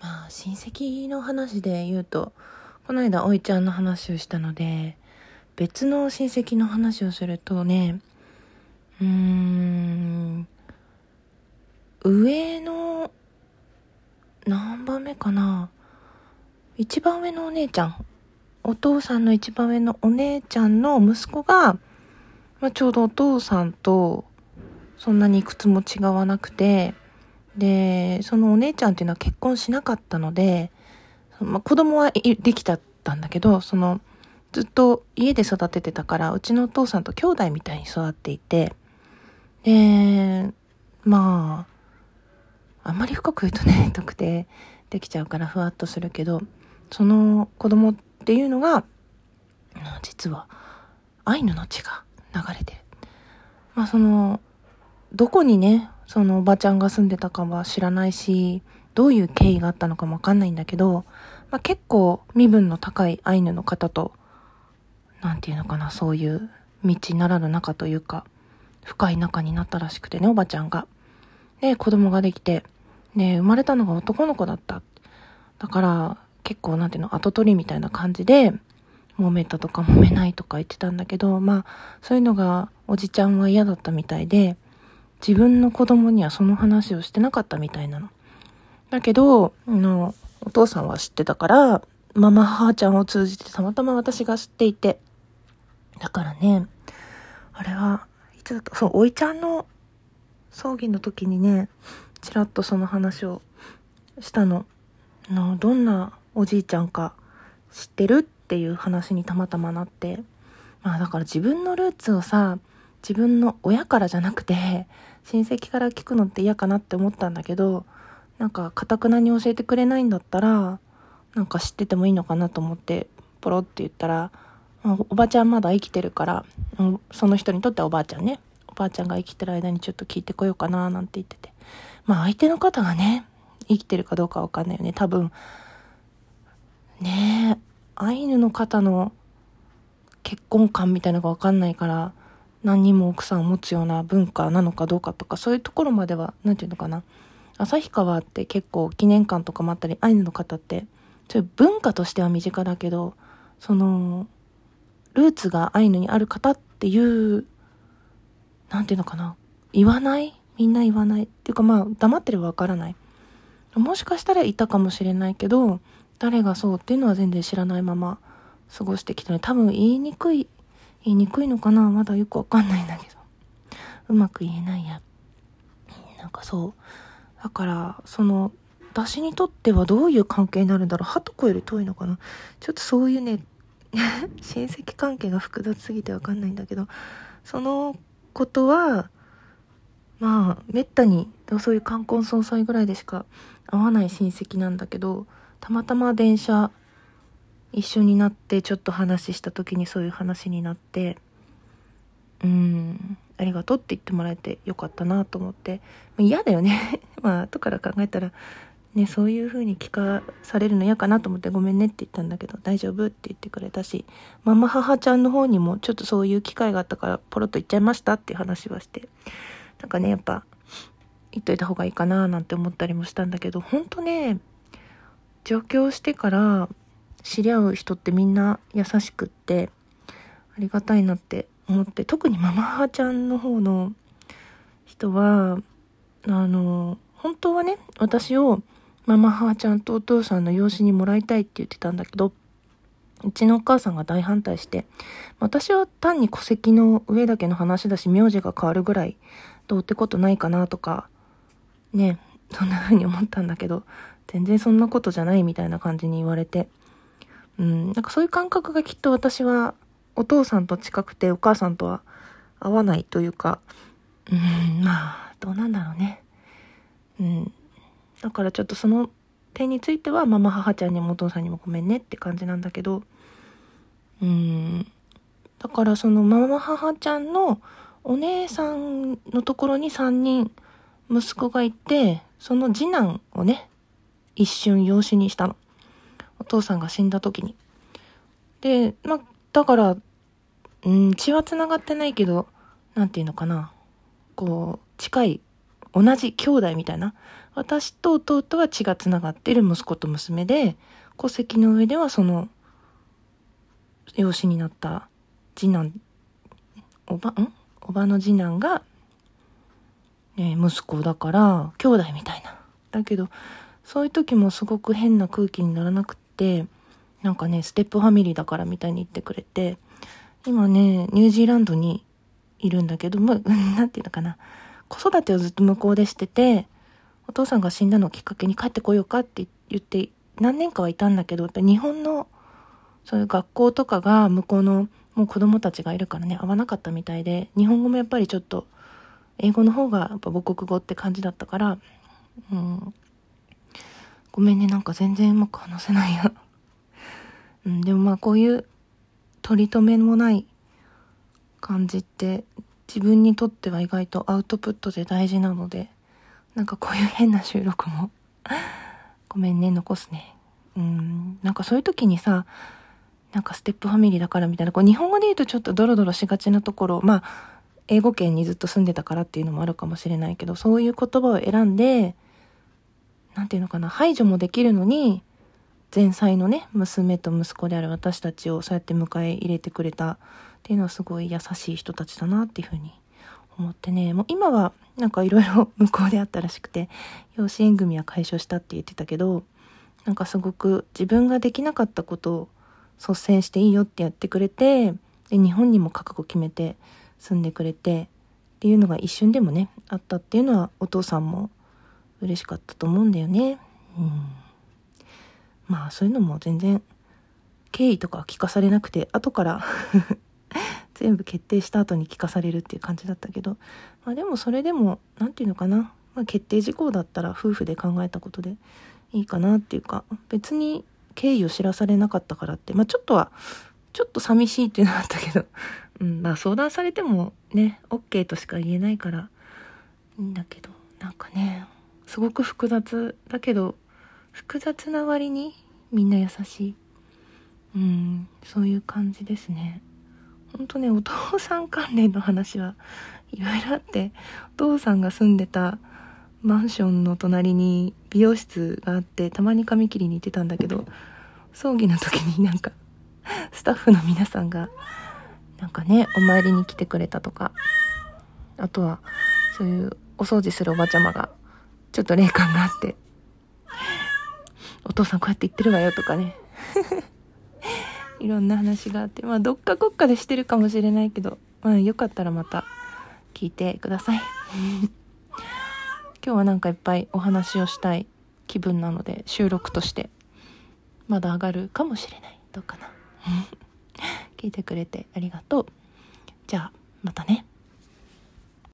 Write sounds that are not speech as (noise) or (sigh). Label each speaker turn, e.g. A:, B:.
A: まあ親戚の話で言うとこの間おいちゃんの話をしたので別の親戚の話をするとねうーん上の何番目かな一番上のお姉ちゃんお父さんの一番上のお姉ちゃんの息子が、まあ、ちょうどお父さんとそんなにいくつも違わなくてでそのお姉ちゃんっていうのは結婚しなかったので、まあ、子供はできちゃったんだけどそのずっと家で育ててたからうちのお父さんと兄弟みたいに育っていてでまああんまり深く言うとね (laughs) 特定できちゃうからふわっとするけどその子供っていうのが実はアイヌの血が流れてる。まあそのどこにねそのおばちゃんが住んでたかは知らないしどういう経緯があったのかもわかんないんだけど、まあ、結構身分の高いアイヌの方となんていうのかなそういう道ならぬ仲というか深い仲になったらしくてねおばちゃんが。で子供ができてで生まれたのが男の子だっただから結構なんていうの後取りみたいな感じで揉めたとか揉めないとか言ってたんだけどまあそういうのがおじちゃんは嫌だったみたいで自分の子供にはその話をしてなかったみたいなの。だけど、あのお父さんは知ってたから、ママ母ちゃんを通じてたまたま私が知っていて。だからね、あれは、いつだった？そう、おいちゃんの葬儀の時にね、ちらっとその話をしたの。の、どんなおじいちゃんか知ってる？っていう話にたまたまなって。まあだから自分のルーツをさ、自分の親からじゃなくて親戚から聞くのって嫌かなって思ったんだけどなんかかたくなに教えてくれないんだったらなんか知っててもいいのかなと思ってポロって言ったらおばちゃんまだ生きてるからその人にとってはおばあちゃんね。おばあちゃんが生きてる間にちょっと聞いてこようかななんて言ってて。まあ相手の方がね生きてるかどうかわかんないよね。多分ねえアイヌの方の結婚観みたいなのがわかんないから何人も奥さんを持つような文化なのかどうかとかそういうところまでは何て言うのかな。旭川って結構記念館とかもあったりアイヌの方ってそういう文化としては身近だけどそのルーツがアイヌにある方っていう何て言うのかな。言わない？みんな言わない？っていうかまあ黙ってればわからない。もしかしたらいたかもしれないけど誰がそうっていうのは全然知らないまま過ごしてきたので多分言いにくい言いにくいのかな？まだよくわかんないんだけど。うまく言えないや。なんかそう。だから、その、私にとってはどういう関係になるんだろう？はとこより遠いのかな？ちょっとそういうね、(laughs) 親戚関係が複雑すぎてわかんないんだけど、そのことは、まあ、めったに、そういう冠婚葬祭ぐらいでしか会わない親戚なんだけど、たまたま電車一緒になってちょっと話した時にそういう話になってうんありがとうって言ってもらえてよかったなと思って嫌だよね。(laughs) まあ後から考えたらねそういう風に聞かされるの嫌かなと思ってごめんねって言ったんだけど大丈夫って言ってくれたしママ母ちゃんの方にもちょっとそういう機会があったからポロッと言っちゃいましたっていう話はしてなんかねやっぱ言っといた方がいいかななんて思ったりもしたんだけどほんとね上京してから知り合う人ってみんな優しくってありがたいなって思って特にママ母ちゃんの方の人はあの本当はね私をママ母ちゃんとお父さんの養子にもらいたいって言ってたんだけどうちのお母さんが大反対して私は単に戸籍の上だけの話だし名字が変わるぐらいどうってことないかなとかねそんな風に思ったんだけど全然そんなことじゃないみたいな感じに言われてうん、なんかそういう感覚がきっと私はお父さんと近くてお母さんとは合わないというか、うん、まあ、どうなんだろうね。うん。だからちょっとその点についてはママ母ちゃんにもお父さんにもごめんねって感じなんだけど、うん。だからそのママ母ちゃんのお姉さんのところに3人息子がいて、その次男をね、一瞬養子にしたの。父さんが死んだ時に。で、まあ、だから、うん、血は繋がってないけど、なんていうのかな。こう、近い、同じ兄弟みたいな。私と弟は血がつながってる息子と娘で、戸籍の上ではその、養子になった次男、おば、ん？おばの次男が、えー、息子だから、兄弟みたいな。だけど、そういう時もすごく変な空気にならなくて、なんかね、ステップファミリーだからみたいに言ってくれて、今ね、ニュージーランドにいるんだけど、まあ、(laughs) なんていうのかな。子育てをずっと向こうでしてて、お父さんが死んだのをきっかけに帰ってこようかって言って、何年かはいたんだけど、やっぱ日本の、そういう学校とかが向こうのもう子供たちがいるからね、合わなかったみたいで、日本語もやっぱりちょっと、英語の方がやっぱ母国語って感じだったから、うん、ごめんね、なんか全然うまく話せないよ。(laughs) うん、でもまあこういう取り留めもない感じって自分にとっては意外とアウトプットで大事なので、なんかこういう変な収録も (laughs) ごめんね、残すね。うん、なんかそういう時にさ、なんかステップファミリーだからみたいな、こう日本語で言うとちょっとドロドロしがちなところ、まあ、英語圏にずっと住んでたからっていうのもあるかもしれないけど、そういう言葉を選んで、なんていうのかな、排除もできるのに、前妻のね、娘と息子である私たちをそうやって迎え入れてくれたっていうのはすごい優しい人たちだなっていうふうに思ってね、もう今はなんかいろいろ (laughs) 向こうであったらしくて、養子縁組は解消したって言ってたけど、なんかすごく自分ができなかったことを率先していいよってやってくれて、で、日本にも覚悟決めて住んでくれて、っていうのが一瞬でもね、あったっていうのはお父さんも嬉しかったと思うんだよね。うん。まあそういうのも全然経緯とか聞かされなくて、後から (laughs) 全部決定した後に聞かされるっていう感じだったけど、まあでもそれでも、何て言うのかな。まあ決定事項だったら夫婦で考えたことでいいかなっていうか、別に経緯を知らされなかったからって、まあちょっとは、ちょっと寂しいっていうのはあったけど、うん、まあ相談されてもね、OK としか言えないから、いいんだけど、なんかね、すごく複雑だけど、複雑な割にみんな優しい。うん、そういう感じですね。ほんとね、お父さん関連の話はいろいろあって、お父さんが住んでたマンションの隣に美容室があって、たまに髪切りに行ってたんだけど、葬儀の時になんか、スタッフの皆さんが、なんかね、お参りに来てくれたとか、あとは、そういうお掃除するおばちゃまが、ちょっと霊感があって、お父さんこうやって言ってるわよとかね。いろんな話があって、まあどっかこっかでしてるかもしれないけど、まあよかったらまた聞いてください。今日はなんかいっぱいお話をしたい気分なので収録としてまだ上がるかもしれない。どうかな。聞いてくれてありがとう。じゃあまたね。